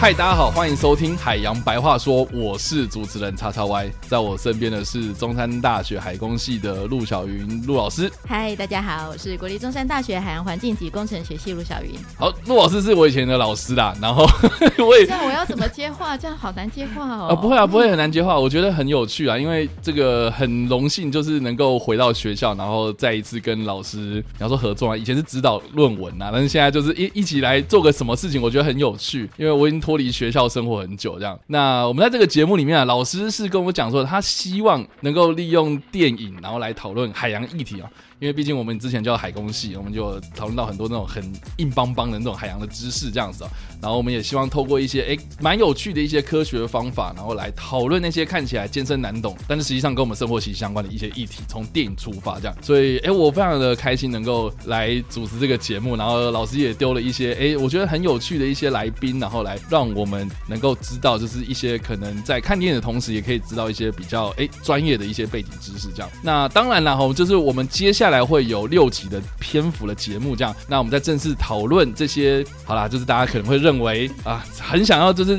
嗨，大家好，欢迎收听《海洋白话说》，我是主持人叉叉 Y，在我身边的是中山大学海工系的陆小云陆老师。嗨，大家好，我是国立中山大学海洋环境及工程学系陆小云。好，陆老师是我以前的老师啦，然后 我也这样我要怎么接话？这样好难接话哦。啊，不会啊，不会很难接话，我觉得很有趣啊，因为这个很荣幸，就是能够回到学校，然后再一次跟老师，比方说合作啊，以前是指导论文啊，但是现在就是一一起来做个什么事情，我觉得很有趣，因为我已经脱离学校生活很久，这样。那我们在这个节目里面啊，老师是跟我讲说，他希望能够利用电影，然后来讨论海洋议题啊。因为毕竟我们之前叫海工系，我们就讨论到很多那种很硬邦邦的那种海洋的知识这样子啊。然后我们也希望透过一些诶蛮有趣的一些科学方法，然后来讨论那些看起来艰深难懂，但是实际上跟我们生活息息相关的一些议题，从电影出发这样。所以诶，我非常的开心能够来主持这个节目，然后老师也丢了一些诶我觉得很有趣的一些来宾，然后来让我们能够知道，就是一些可能在看电影的同时，也可以知道一些比较诶专业的一些背景知识这样。那当然了哈，就是我们接下来会有六集的篇幅的节目这样。那我们在正式讨论这些，好啦，就是大家可能会认认为啊，很想要就是。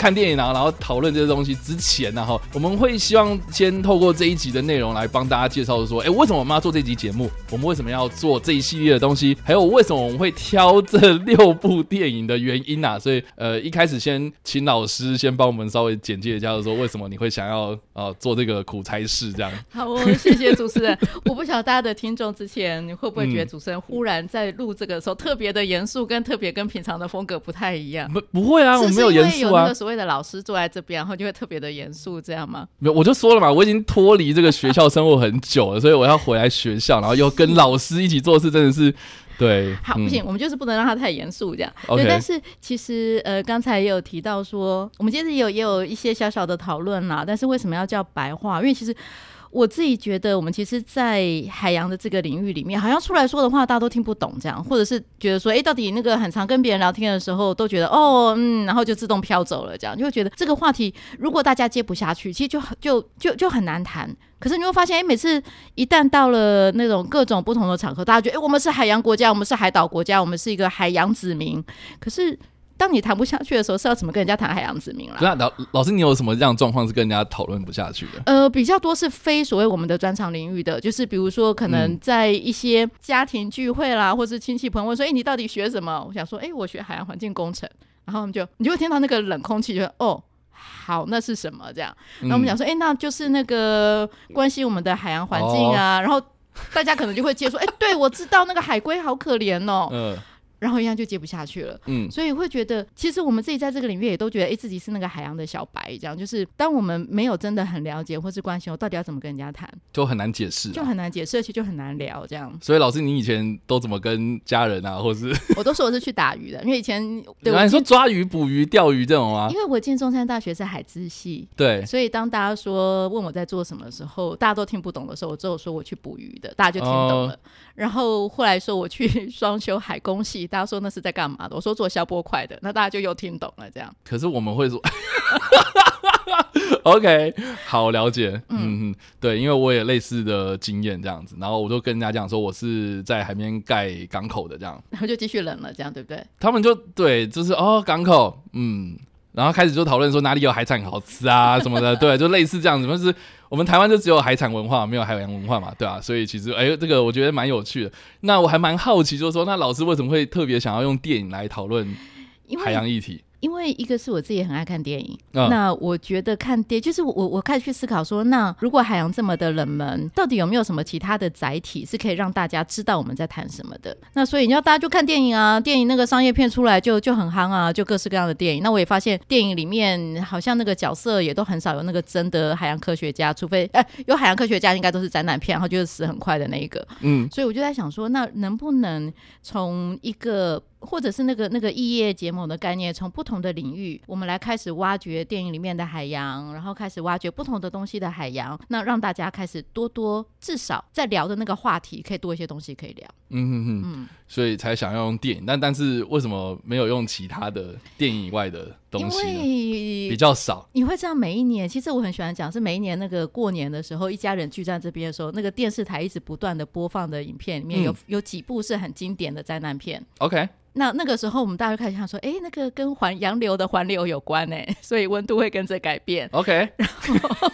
看电影啊，然后讨论这些东西之前，然后我们会希望先透过这一集的内容来帮大家介绍说，哎，为什么我们要做这集节目？我们为什么要做这一系列的东西？还有为什么我们会挑这六部电影的原因啊？所以，呃，一开始先请老师先帮我们稍微简介一下，说为什么你会想要呃做这个苦差事这样。好哦，谢谢主持人。我不晓得大家的听众之前你会不会觉得主持人忽然在录这个时候特别的严肃，跟特别跟平常的风格不太一样？不，不会啊，我没有严肃啊。为的老师坐在这边，然后就会特别的严肃，这样吗？没有，我就说了嘛，我已经脱离这个学校生活很久了，所以我要回来学校，然后又跟老师一起做事，真的是对。好，不行，我们就是不能让他太严肃，这样。对，但是其实呃，刚才也有提到说，我们今天也有也有一些小小的讨论啦。但是为什么要叫白话？因为其实。我自己觉得，我们其实，在海洋的这个领域里面，好像出来说的话，大家都听不懂，这样，或者是觉得说，哎，到底那个很常跟别人聊天的时候，都觉得哦，嗯，然后就自动飘走了，这样，就会觉得这个话题，如果大家接不下去，其实就就就就很难谈。可是你会发现，哎，每次一旦到了那种各种不同的场合，大家觉得，哎，我们是海洋国家，我们是海岛国家，我们是一个海洋子民，可是。当你谈不下去的时候，是要怎么跟人家谈海洋子民了？那老老师，你有什么这样状况是跟人家讨论不下去的？呃，比较多是非所谓我们的专长领域的，就是比如说可能在一些家庭聚会啦，或是亲戚朋友说：“哎，你到底学什么？”我想说：“哎，我学海洋环境工程。”然后我们就你就会听到那个冷空气，就哦，好，那是什么？这样。然后我们讲说：“哎，那就是那个关心我们的海洋环境啊。”然后大家可能就会接说：“哎，对我知道那个海龟好可怜哦。”嗯。然后一样就接不下去了，嗯，所以会觉得，其实我们自己在这个领域也都觉得，哎，自己是那个海洋的小白，这样就是当我们没有真的很了解或是关心，我到底要怎么跟人家谈，就很难解释，就很难解释，而且就很难聊这样。所以老师，你以前都怎么跟家人啊，或是 我都说我是去打鱼的，因为以前对你说抓鱼、捕鱼、钓鱼这种啊，因为我进中山大学是海资系，对，所以当大家说问我在做什么的时候，大家都听不懂的时候，我只有说我去捕鱼的，大家就听懂了。然后后来说我去双修海工系，大家说那是在干嘛的？我说做消波块的，那大家就又听懂了。这样，可是我们会说，OK，好了解，嗯嗯，对，因为我也类似的经验这样子，然后我就跟人家讲说我是在海边盖港口的这样，然后就继续冷了，这样对不对？他们就对，就是哦港口，嗯，然后开始就讨论说哪里有海产好吃啊 什么的，对，就类似这样子，但是。我们台湾就只有海产文化，没有海洋文化嘛，对啊，所以其实，哎，这个我觉得蛮有趣的。那我还蛮好奇，就是说，那老师为什么会特别想要用电影来讨论海洋议题？因为一个是我自己很爱看电影，那我觉得看电就是我我开始去思考说，那如果海洋这么的冷门，到底有没有什么其他的载体是可以让大家知道我们在谈什么的？那所以你要大家就看电影啊，电影那个商业片出来就就很夯啊，就各式各样的电影。那我也发现电影里面好像那个角色也都很少有那个真的海洋科学家，除非哎有海洋科学家应该都是展览片，然后就是死很快的那一个。嗯，所以我就在想说，那能不能从一个或者是那个那个异业结盟的概念，从不同的领域，我们来开始挖掘电影里面的海洋，然后开始挖掘不同的东西的海洋，那让大家开始多多至少在聊的那个话题，可以多一些东西可以聊。嗯哼哼，所以才想要用电影，但但是为什么没有用其他的电影以外的东西？比较少。你会这样每一年，其实我很喜欢讲，是每一年那个过年的时候，一家人聚在这边的时候，那个电视台一直不断的播放的影片里面有有几部是很经典的灾难片。OK，那那个时候我们大家就开始想说，哎，那个跟环洋流的环流有关呢，所以温度会跟着改变。OK，然后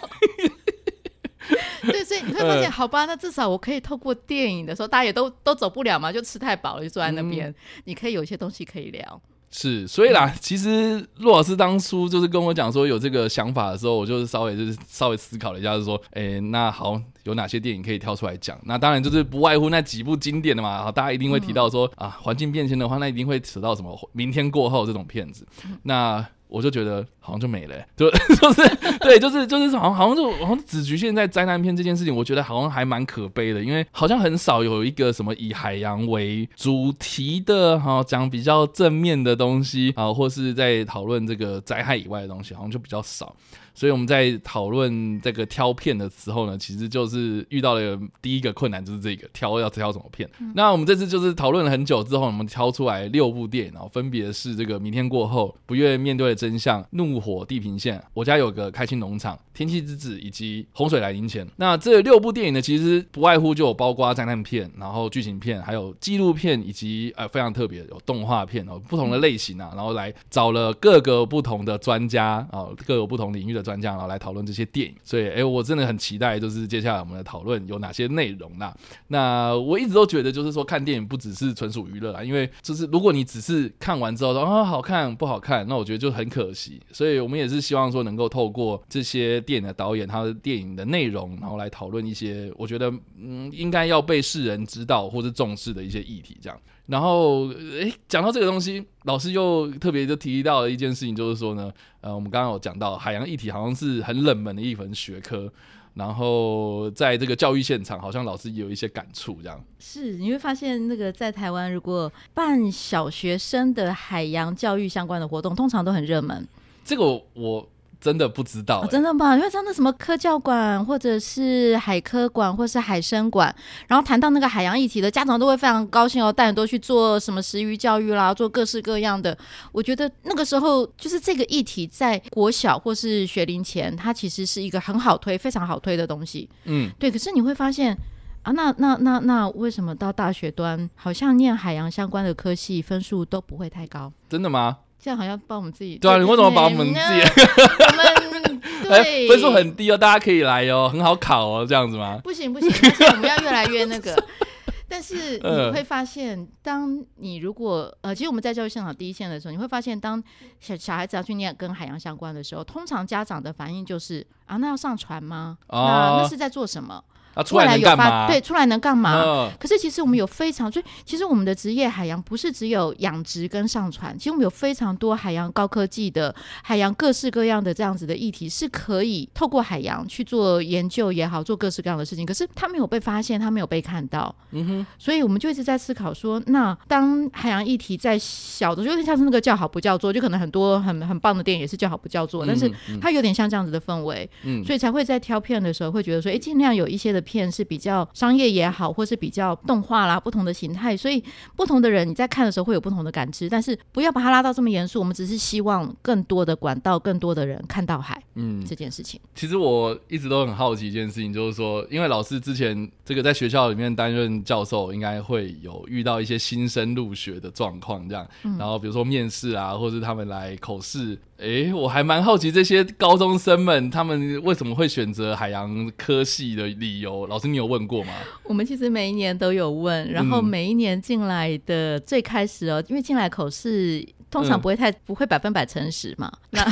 对，所以你会发现，好吧，那至少我可以透过电影的时候，大家也都都走不了嘛，就吃太饱了，就坐在那边，你可以有一些东西可以聊。是，所以啦，其实陆老师当初就是跟我讲说有这个想法的时候，我就是稍微就是稍微思考了一下，就是说，哎、那好，有哪些电影可以挑出来讲？那当然就是不外乎那几部经典的嘛，好大家一定会提到说、啊，环境变迁的话，那一定会扯到什么明天过后这种片子。那我就觉得好像就没了、就就是对，就是就是好像好像就好像只局限在灾难片这件事情，我觉得好像还蛮可悲的，因为好像很少有一个什么以海洋为主题的，哈、讲比较正面的东西啊，或是在讨论这个灾害以外的东西，好像就比较少。所以我们在讨论这个挑片的时候呢，其实就是遇到了第一个困难，就是这个挑要挑什么片。那我们这次就是讨论了很久之后，我们挑出来六部电影，然后分别是这个《明天过后》、《不愿面对的真相》、《怒火地平线》、我家有个开心农场、《天气之子》以及《洪水来临前》。那这六部电影呢，其实不外乎就有包括灾难片，然后剧情片，还有纪录片，以及呃非常特别有动画片哦，不同的类型啊，然后来找了各个不同的专家啊，各有不同领域的专家，然后来讨论这些电影。所以，哎，我真的很期待，就是接下来我们的讨论有哪些内容啦。那我一直都觉得，就是说看电影不只是纯属娱乐啦，因为就是如果你只是看完之后说啊好看不好看，那我觉得就很可惜。所以我们也是希望说能够透过这些电影的导演他的电影的内容，然后来讨论一些我觉得嗯应该要被世人知道或是重视的一些议题，这样。然后，诶，讲到这个东西，老师又特别就提到了一件事情，就是说呢，呃，我们刚刚有讲到海洋议题好像是很冷门的一门学科，然后在这个教育现场，好像老师也有一些感触，这样。是，你会发现那个在台湾，如果办小学生的海洋教育相关的活动，通常都很热门。这个我我真的不知道、真的吗？因为真的什么科教馆，或者是海科馆，或是海生馆，然后谈到那个海洋议题的家长都会非常高兴哦，带很多去做什么食鱼教育啦，做各式各样的。我觉得那个时候就是这个议题在国小或是学龄前，它其实是一个很好推、非常好推的东西。嗯，对，可是你会发现。啊，那那那那为什么到大学端，好像念海洋相关的科系分数都不会太高？真的吗？这样好像帮我们自己对啊，你为什么把我们自己 我们哎对分数很低哦，大家可以来哦，很好考哦，这样子吗？不行不行，我们要越来越那个。但是嗯你会发现，当你如果呃，其实我们在教育现场第一线的时候，你会发现，当小小孩子要去念跟海洋相关的时候，通常家长的反应就是啊，那要上船吗？哦那那是在做什么？啊，出来能有干嘛？发对，出来能干嘛？嗯可是其实我们有非常，所以其实我们的职业海洋不是只有养殖跟上船，其实我们有非常多海洋高科技的海洋各式各样的这样子的议题，是可以透过海洋去做研究也好，做各式各样的事情。可是它没有被发现，它没有被看到，嗯哼，所以我们就一直在思考说，那当海洋议题在小的，就有点像是那个叫好不叫座，就可能很多很很棒的电影也是叫好不叫座，但是嗯它有点像这样子的氛围，嗯所以才会在挑片的时候会觉得说，哎，尽量有一些的片是比较商业也好，或是比较动画啦，不同的形态，所以不同的人你在看的时候会有不同的感知，但是不要把它拉到这么严肃，我们只是希望更多的管道，更多的人看到海。嗯，这件事情。其实我一直都很好奇一件事情，就是说，因为老师之前这个在学校里面担任教授，应该会有遇到一些新生入学的状况，这样，然后比如说面试啊，或是他们来口试，诶，我还蛮好奇这些高中生们他们为什么会选择海洋科系的理由，老师你有问过吗？我们其实每一年都有问，然后嗯。每一年进来的最开始哦，因为进来口试通常嗯。不会太、不会百分百诚实嘛，那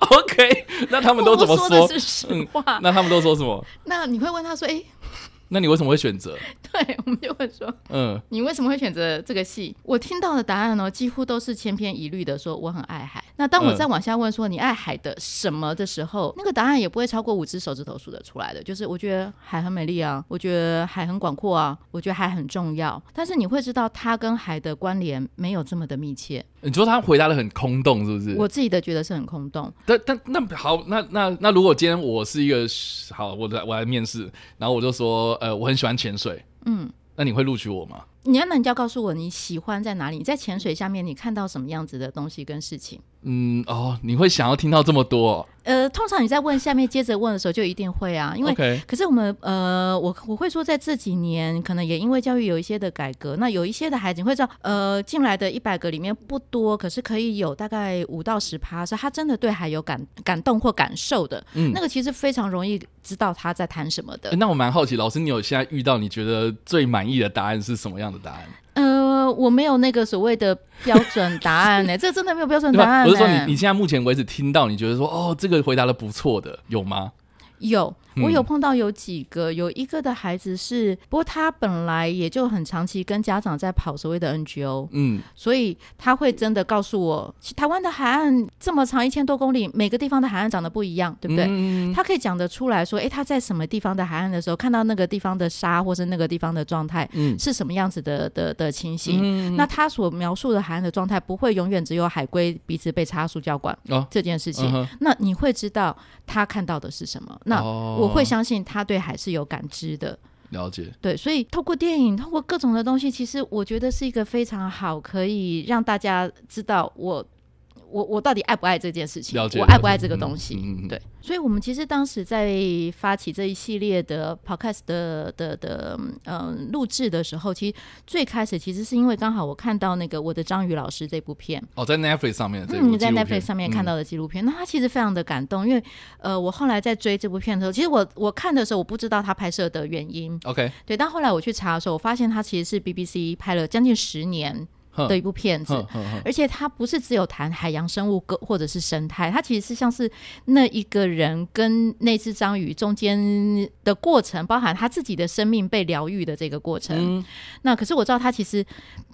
OK，那他们都怎么说说的是实话。那他们都说什么？那你会问他说：“哎、那你为什么会选择？对，我们就会说，嗯，你为什么会选择这个戏？我听到的答案呢，几乎都是千篇一律的说我很爱海。那当我再往下问说你爱海的什么的时候，那个答案也不会超过五只手指头数得出来的。就是我觉得海很美丽啊，我觉得海很广阔啊，我觉得海很重要。但是你会知道，它跟海的关联没有这么的密切。你说他回答的很空洞，是不是？我自己的觉得是很空洞。但但那好，那那那如果今天我是一个好，我来我来面试，然后我就说，呃，我很喜欢潜水，嗯，那你会录取我吗？你要那你就要告诉我你喜欢在哪里？你在潜水下面你看到什么样子的东西跟事情？嗯，哦，你会想要听到这么多哦、呃，通常你在问下面接着问的时候就一定会啊，因为可是我们呃，我我会说，在这几年，可能也因为教育有一些的改革，那有一些的孩子，你会知道，呃，进来的一百个里面不多，可是可以有大概五到十趴是他真的对海有感感动或感受的，嗯那个其实非常容易知道他在谈什么的诶。那我蛮好奇，老师，你有现在遇到你觉得最满意的答案是什么样的答案？呃，我没有那个所谓的标准答案呢、这真的没有标准？答案、欸。我是说你，你现在目前为止听到，你觉得说，哦，这个回答的不错的，有吗？有，嗯我有碰到有几个，有一个的孩子是，不过他本来也就很长期跟家长在跑所谓的 NGO，嗯，所以他会真的告诉我，台湾的海岸这么长一千多公里，每个地方的海岸长得不一样，对不对？嗯他可以讲得出来说，诶，他在什么地方的海岸的时候，看到那个地方的沙或是那个地方的状态嗯是什么样子的的的情形。嗯那他所描述的海岸的状态，不会永远只有海龟鼻子被插塑胶管哦这件事情。嗯那你会知道他看到的是什么？那哦我会相信他对海是有感知的。了解，对，所以透过电影，透过各种的东西，其实我觉得是一个非常好，可以让大家知道我。我我到底爱不爱这件事情？我爱不爱这个东西？嗯对，所以我们其实当时在发起这一系列的 podcast 的的的嗯录制的时候，其实最开始其实是因为刚好我看到那个我的章鱼老师这部片，哦，在 Netflix 上面嗯，在 Netflix 上面看嗯到的纪录片，那他其实非常的感动，因为呃，我后来在追这部片的时候，其实我我看的时候我不知道他拍摄的原因，OK，对，但后来我去查的时候，我发现他其实是 BBC 拍了将近十年哼的一部片子。而且它不是只有谈海洋生物个或者是生态，它其实是像是那一个人跟那只章鱼中间的过程，包含他自己的生命被疗愈的这个过程。嗯那可是我知道，它其实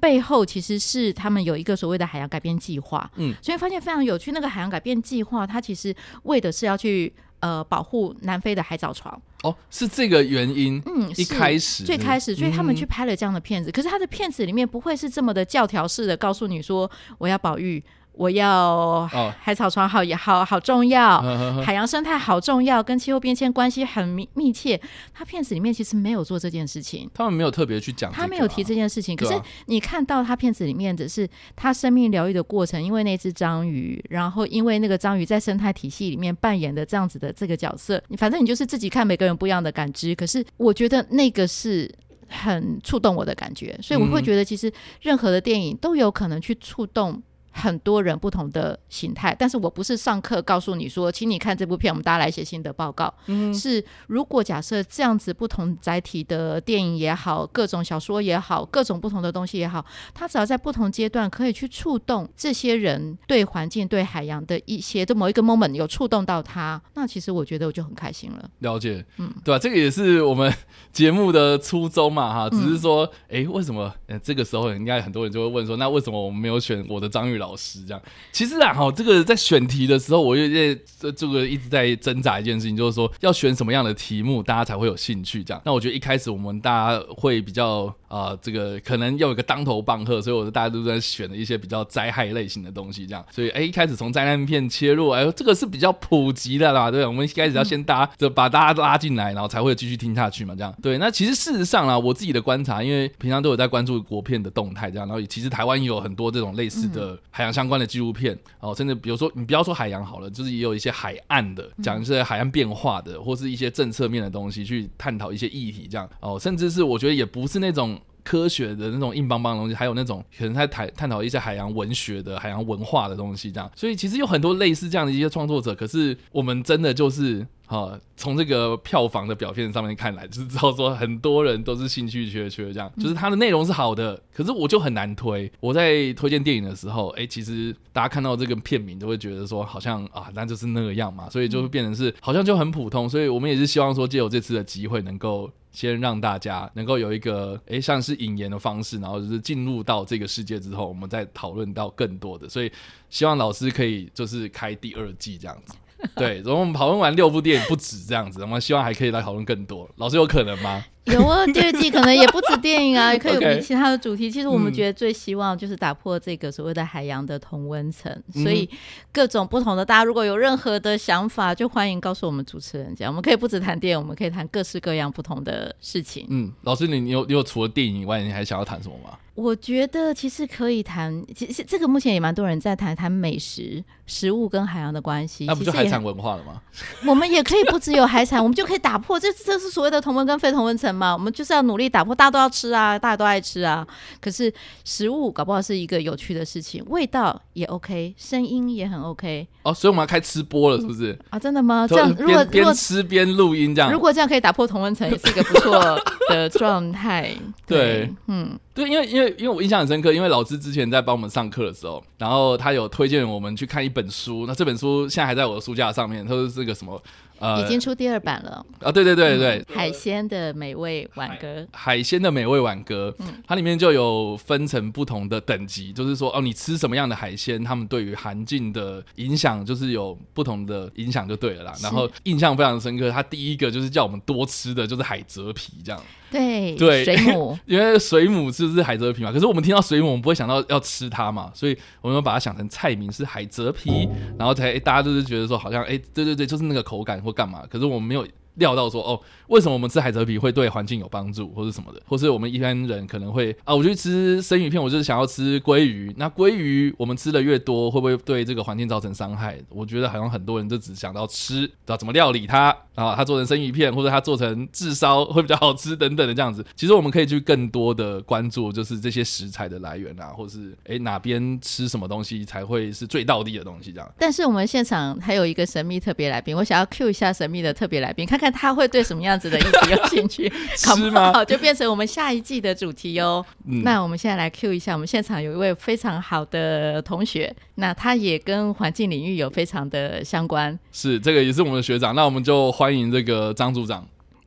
背后其实是他们有一个所谓的海洋改变计划，嗯，所以发现非常有趣。那个海洋改变计划，它其实为的是要去呃保护南非的海藻床，哦，是这个原因，嗯，一是开始最开始，所以他们去嗯拍了这样的片子。可是他的片子里面不会是这么的教条式的告诉你说我要保育，我要哦海草床好也好好重要。海洋生态好重要，跟气候变迁关系很密密切。他片子里面其实没有做这件事情，他们没有特别去讲啊，他没有提这件事情。可是你看到他片子里面的是他生命疗愈的过程，因为那只章鱼，然后因为那个章鱼在生态体系里面扮演的这样子的这个角色，你反正你就是自己看每个人不一样的感知。可是我觉得那个是。很触动我的感觉，所以我会嗯觉得其实任何的电影都有可能去触动很多人不同的形态，但是我不是上课告诉你说，请你看这部片，我们大家来写心得报告。嗯是如果假设这样子不同载体的电影也好，各种小说也好，各种不同的东西也好，它只要在不同阶段可以去触动这些人对环境、对海洋的一些的某一个 moment 有触动到他，那其实我觉得我就很开心了。了解，嗯，对吧、这个也是我们节目的初衷嘛，哈，只嗯是说，哎、为什么？呃，这个时候应该很多人就会问说，那为什么我们没有选我的张玉老老师？这样，其实啊，哈，这个在选题的时候，我有点这这个一直在挣扎一件事情，就是说要选什么样的题目，大家才会有兴趣。这样，那我觉得一开始我们大家会比较啊、呃这个可能要有一个当头棒喝，所以我大家都在选了一些比较灾害类型的东西，这样，所以哎、一开始从灾难片切入，哎呦，这个是比较普及的啦，对不对，我们一开始要先大家就把大家拉进来，然后才会继续听下去嘛，这样，对。那其实事实上啊，我自己的观察，因为平常都有在关注国片的动态，这样，然后其实台湾也有很多这种类似的海洋相关的纪录片，哦，甚至比如说你不要说海洋好了，就是也有一些海岸的，讲一些海岸变化的，或是一些政策面的东西去探讨一些议题，这样，哦，甚至是我觉得也不是那种。科学的那种硬邦邦的东西，还有那种可能在探探讨一些海洋文学的、海洋文化的东西，这样。所以其实有很多类似这样的一些创作者，可是我们真的就是好，从这个票房的表现上面看来，就是知道说很多人都是兴趣缺缺，这样就是它的内容是好的，可是我就很难推。我在推荐电影的时候，哎，其实大家看到这个片名都会觉得说好像啊，那就是那个样嘛，所以就会变成是好像就很普通。所以我们也是希望说，借由这次的机会，能够先让大家能够有一个哎像是引言的方式，然后就是进入到这个世界之后，我们再讨论到更多的。所以希望老师可以就是开第二季这样子。对，然后我们讨论完六部电影不止这样子，我们希望还可以来讨论更多。老师有可能吗？有啊，第二季可能也不止电影啊，也 可以有其他的主题。其实我们觉得最希望就是打破这个所谓的海洋的同温层，所以各种不同的，大家如果有任何的想法，就欢迎告诉我们主持人，这样我们可以不止谈电影，我们可以谈各式各样不同的事情。嗯，老师，你你有你有除了电影以外，你还想要谈什么吗？我觉得其实可以谈，其实这个目前也蛮多人在谈谈美食、食物跟海洋的关系。那不就海产文化了吗？我们也可以不只有海产，我们就可以打破这这是所谓的同温跟非同温层嘛？我们就是要努力打破，大家都要吃啊，大家都爱吃啊。可是食物搞不好是一个有趣的事情，味道也 OK，声音也很 OK。哦，所以我们要开吃播了，是不是？啊，真的吗？这样如果边吃边录音这样，如果这样可以打破同温层，也是一个不错的 状态。对，嗯。对，因为因为因为我印象很深刻，因为老师之前在帮我们上课的时候，然后他有推荐我们去看一本书，那这本书现在还在我的书架上面，它是这个什么？呃，已经出第二版了啊！对对对对，海鲜的美味挽歌，海鲜的美味挽歌，嗯，它里面就有分成不同的等级，就是说哦，你吃什么样的海鲜，他们对于环境的影响就是有不同的影响就对了啦。然后印象非常深刻，他第一个就是叫我们多吃的就是海蜇皮这样。对对，水母，因为水母是不是海蜇皮嘛？可是我们听到水母，我们不会想到要吃它嘛，所以我们把它想成菜名是海蜇皮，然后才大家就是觉得说好像哎，对对对，就是那个口感或干嘛？可是我们没有。料到说哦，为什么我们吃海蜇皮会对环境有帮助，或者什么的，或是我们一般人可能会啊，我去吃生鱼片，我就是想要吃鲑鱼。那鲑鱼我们吃的越多，会不会对这个环境造成伤害？我觉得好像很多人就只想到吃，知道怎么料理它啊，它做成生鱼片，或者它做成炙烧会比较好吃等等的这样子。其实我们可以去更多的关注，就是这些食材的来源啊，或是哎哪边吃什么东西才会是最到地的东西这样。但是我们现场还有一个神秘特别来宾，我想要 Q 一下神秘的特别来宾，看看。他会对什么样子的议题有兴趣，是吗？就变成我们下一季的主题哦。那我们现在来 Q 一下，我们现场有一位非常好的同学，那他也跟环境领域有非常的相关。是这个也是我们的学长，那我们就欢迎这个张组长。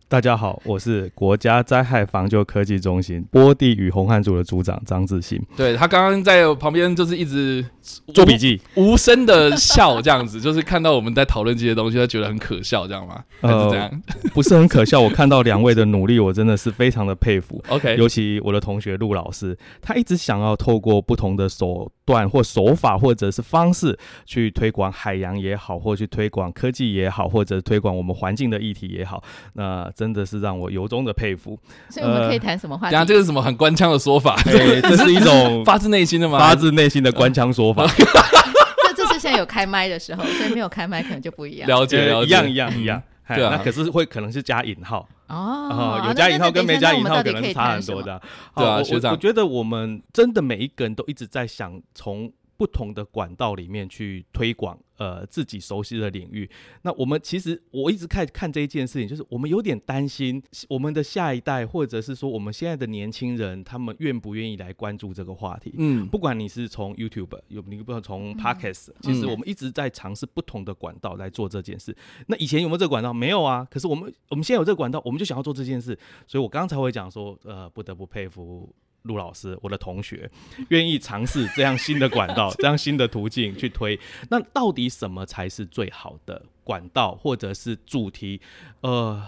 大家好，我是国家灾害防救科技中心波地与红汉组的组长张志新。对他刚刚在旁边就是一直做笔记，无声的笑，这样子 就是看到我们在讨论这些东西，他觉得很可笑，这样吗？还是这样？不是很可笑。我看到两位的努力，我真的是非常的佩服。OK，尤其我的同学陆老师，他一直想要透过不同的手段或手法或者是方式去推广海洋也好，或去推广科技也好，或者推广我们环境的议题也好，那。真的是让我由衷的佩服。所以我们可以谈什么话题？讲这个是什么很官腔的说法？对，这是 一种发自内心的吗？发自内心的官腔说法。这这是现在有开麦的时候，所以没有开麦可能就不一样。了解，了解，一样一样一样。对啊，那可是会可能是加引号哦，有加引号跟没加引号可能差很多的。对啊，学长，我觉得我们真的每一个人都一直在想从。不同的管道里面去推广呃自己熟悉的领域，那我们其实我一直看看这一件事情，就是我们有点担心我们的下一代，或者是说我们现在的年轻人，他们愿不愿意来关注这个话题？嗯，不管你是从 YouTube 有，你不从 Podcast，其实我们一直在尝试不同的管道来做这件事。那以前有没有这个管道？没有啊。可是我们我们现在有这个管道，我们就想要做这件事。所以我刚才会讲说，呃，不得不佩服。陆老师，我的同学，愿意尝试这样新的管道，这样新的途径去推。那到底什么才是最好的管道，或者是主题？呃，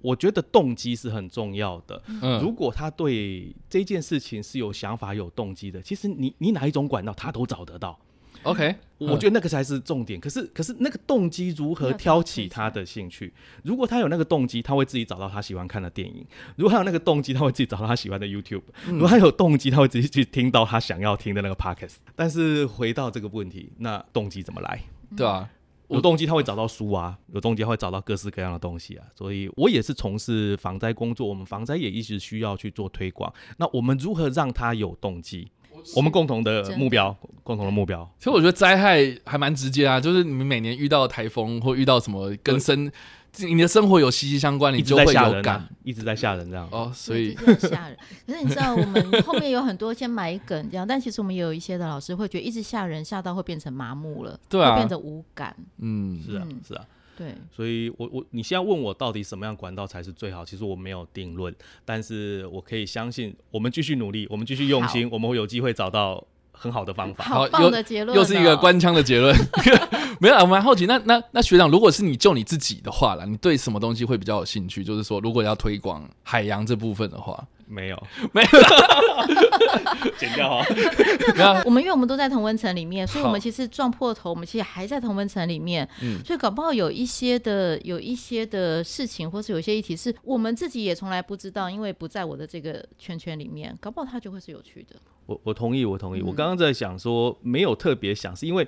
我觉得动机是很重要的。嗯，如果他对这件事情是有想法、有动机的，其实你你哪一种管道，他都找得到。OK，我觉得那个才是重点。可是，可是那个动机如何挑起他的兴趣？如果他有那个动机，他会自己找到他喜欢看的电影；如果他有那个动机，他会自己找到他喜欢的 YouTube；如果他有动机，他会自己去听到他想要听的那个 Podcast。但是回到这个问题，那动机怎么来？对啊，有动机他会找到书啊，有动机他会找到各式各样的东西啊。所以我也是从事防灾工作，我们防灾也一直需要去做推广。那我们如何让他有动机？我们共同的目标，共同的目标。其实我觉得灾害还蛮直接啊，就是你们每年遇到台风或遇到什么跟生你的生活有息息相关，你就会在吓人、有感啊，一直在吓人这样。哦。所以很吓人。可是你知道，我们 后面有很多先埋梗这样，但其实我们也有一些的老师会觉得一直吓人，吓到会变成麻木了，对啊会变得无感。嗯，是啊嗯，是啊。对，所以我我你现在问我到底什么样管道才是最好，其实我没有定论，但是我可以相信，我们继续努力，我们继续用心，我们会有机会找到很好的方法。好又棒的结论、哦，又是一个官腔的结论。没有啊，我蛮好奇，那那那学长，如果是你就你自己的话啦，你对什么东西会比较有兴趣？就是说，如果要推广海洋这部分的话，没有，没有，剪掉啊。没有，我们因为我们都在同温层里面，所以我们其实撞破头，我们其实还在同温层里面，嗯所以搞不好有一些的有一些的事情，或是有一些议题是我们自己也从来不知道，因为不在我的这个圈圈里面，搞不好它就会是有趣的。我我同意，我同意。嗯我刚刚在想说，没有特别想，是因为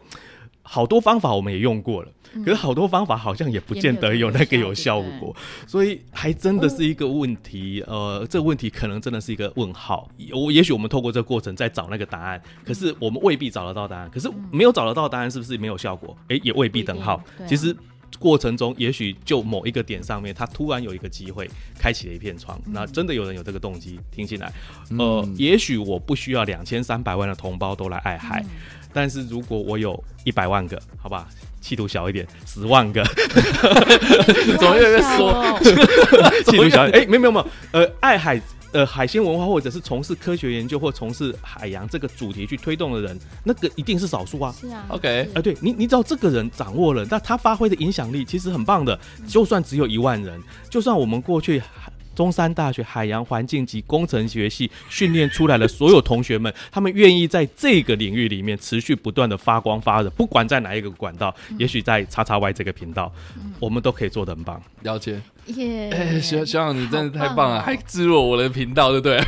好多方法我们也用过了，可是好多方法好像也不见得有那个有效果，所以还真的是一个问题。呃，这个问题可能真的是一个问号。我也许我们透过这个过程在找那个答案，可是我们未必找得到答案。可是没有找得到答案，是不是没有效果？诶，也未必等号。其实。过程中，也许就某一个点上面，他突然有一个机会，开启了一片窗。那真的有人有这个动机，听起来，呃，嗯也许我不需要两千三百万的同胞都来爱海，但是如果我有一百万个，好吧，气度小一点，十万个，怎么越来越说哦气度小一点，哎、没有没有没有，呃，爱海。呃，海鲜文化或者是从事科学研究或从事海洋这个主题去推动的人，那个一定是少数啊。是啊 OK 啊，对你，你只要这个人掌握了，那他发挥的影响力其实很棒的。就算只有一万人，就算我们过去中山大学海洋环境及工程学系训练出来的所有同学们，他们愿意在这个领域里面持续不断的发光发热，不管在哪一个管道，也许在叉叉 Y 这个频道，我们都可以做的很棒。了解。耶！哎，学学长，你真的太棒了，哦还置入我的频道，对不对？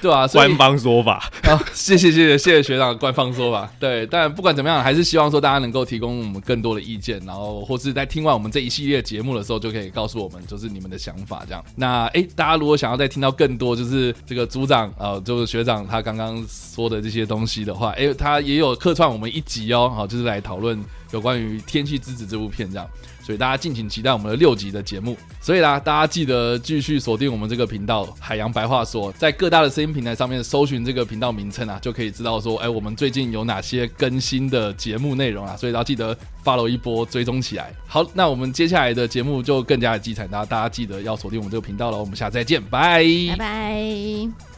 对啊，官方说法，好，谢谢谢谢谢谢学长的官方说法。对，但不管怎么样，还是希望说大家能够提供我们更多的意见，然后或是在听完我们这一系列节目的时候，就可以告诉我们就是你们的想法这样。那诶，大家如果想要再听到更多，就是这个组长呃，就是学长他刚刚说的这些东西的话，诶，他也有客串我们一集哦，好，就是来讨论有关于《天气之子》这部片这样。所以大家敬请期待我们的六集的节目。所以啦，大家记得继续锁定我们这个频道“海洋白话说”，在各大的声音平台上面搜寻这个频道名称啊，就可以知道说，哎，我们最近有哪些更新的节目内容啊。所以大家记得 follow 一波，追踪起来。好，那我们接下来的节目就更加的精彩，大家大家记得要锁定我们这个频道了。我们下次再见，拜拜。